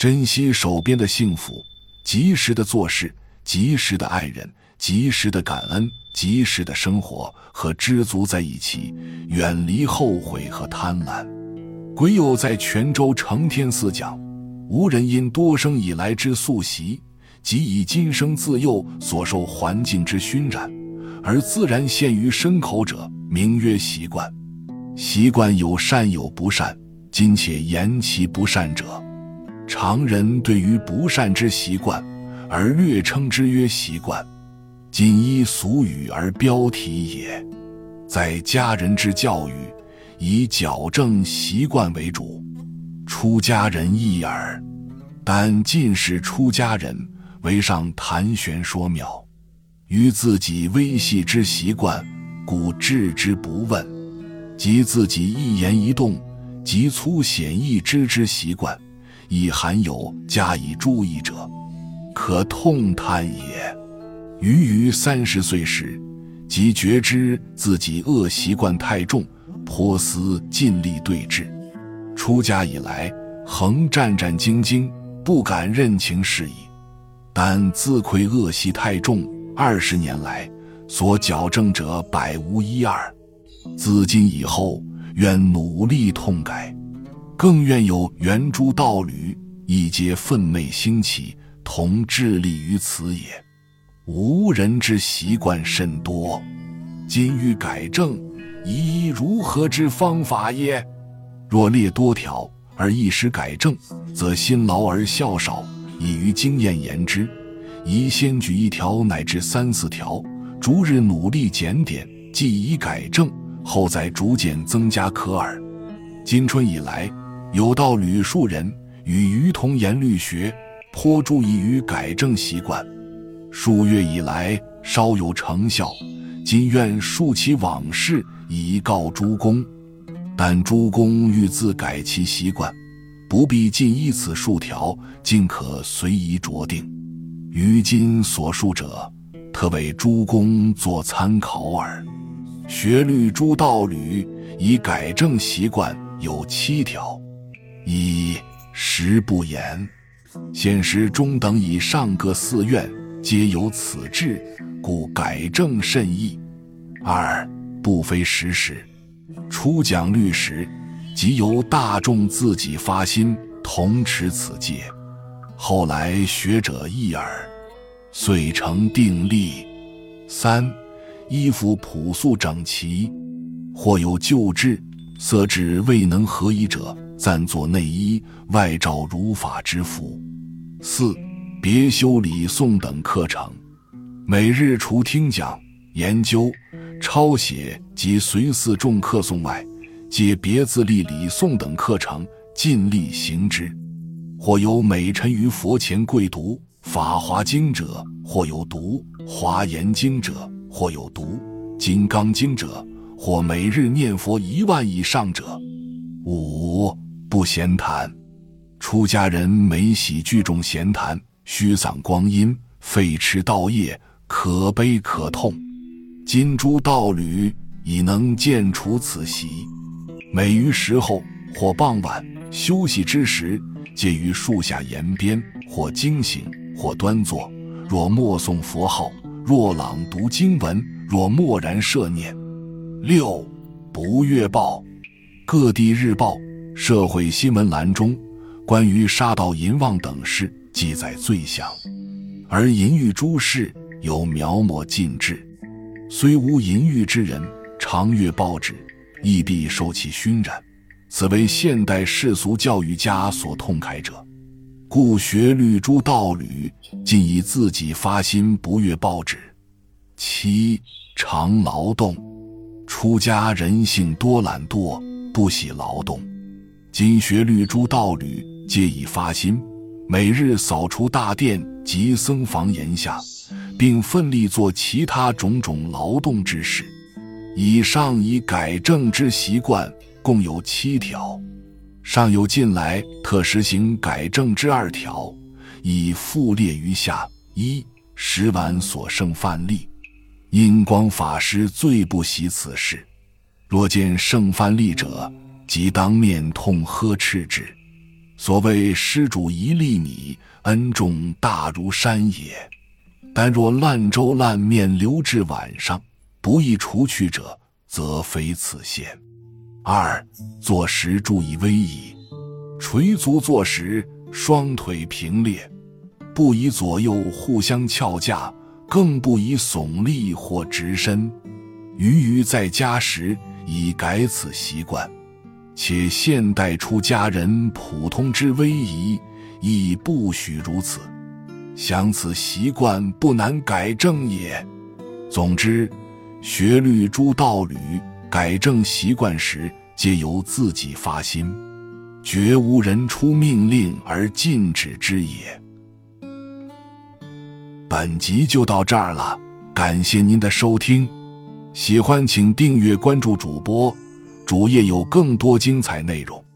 珍惜手边的幸福，及时的做事，及时的爱人，及时的感恩，及时的生活和知足在一起，远离后悔和贪婪。癸酉在泉州承天寺讲，无人因多生以来之宿习，即以今生自幼所受环境之熏染，而自然陷于身口者，名曰习惯。习惯有善有不善，今且言其不善者。常人对于不善之习惯，而略称之曰习惯，仅依俗语而标题也。在家人之教育，以矫正习惯为主；出家人亦耳。但近世出家人为上谈玄说妙，于自己微细之习惯，故置之不问；及自己一言一动，及粗显易知之习惯。亦含有加以注意者，可痛叹也。余于三十岁时，即觉知自己恶习惯太重，颇思尽力对治。出家以来，恒战战兢兢，不敢认情事矣。但自愧恶习太重，二十年来所矫正者百无一二。自今以后，愿努力痛改。更愿有圆珠道侣一皆愤懑兴起，同致力于此也。无人之习惯甚多，今欲改正，宜如何之方法耶？若列多条而一时改正，则辛劳而效少。以于经验言之，宜先举一条乃至三四条，逐日努力检点，既已改正，后再逐渐增加可耳。今春以来。有道吕数人与余同言律学，颇注意于改正习惯。数月以来稍有成效，今愿述其往事，以告诸公。但诸公欲自改其习惯，不必尽依此数条，尽可随意酌定。于今所述者，特为诸公作参考耳。学律诸道侣以改正习惯有七条。一食不言，现时中等以上各寺院皆有此志，故改正甚易。二不非时事，初讲律时，即由大众自己发心同持此戒，后来学者一耳，遂成定力。三衣服朴素整齐，或有旧制，色质未能合宜者。暂作内衣，外罩如法之服。四别修礼诵等课程，每日除听讲、研究、抄写及随寺众课诵外，皆别自立礼诵等课程，尽力行之。或有每晨于佛前跪读《法华经》者，或有读《华严经》者，或有读《金刚经》者，或每日念佛一万以上者。五。不闲谈，出家人每喜聚众闲谈，虚丧光阴，废弛道业，可悲可痛。今诸道侣已能见除此习，每于时候或傍晚休息之时，皆于树下沿边，或惊醒，或端坐。若默诵佛号，若朗读经文，若默然摄念。六不阅报，各地日报。社会新闻栏中，关于杀盗淫妄等事记载最详，而淫欲诸事有描摹尽致。虽无淫欲之人，常阅报纸，亦必受其熏染。此为现代世俗教育家所痛慨者。故学律诸道侣，尽以自己发心，不阅报纸。七常劳动，出家人性多懒惰，不喜劳动。今学律诸道侣，皆以发心，每日扫除大殿及僧房檐下，并奋力做其他种种劳动之事。以上以改正之习惯，共有七条。尚有近来特实行改正之二条，已附列于下。一食碗所剩饭粒，印光法师最不喜此事。若见剩饭粒者，即当面痛呵斥之。所谓施主一粒米，恩重大如山也。但若烂粥烂面留至晚上，不易除去者，则非此限。二坐时注意威仪，垂足坐时，双腿平列，不宜左右互相翘架，更不宜耸立或直身。余余在家时，已改此习惯。且现代出家人普通之威仪，亦不许如此。想此习惯不难改正也。总之，学律诸道侣，改正习惯时，皆由自己发心，绝无人出命令而禁止之也。本集就到这儿了，感谢您的收听，喜欢请订阅关注主播。主页有更多精彩内容。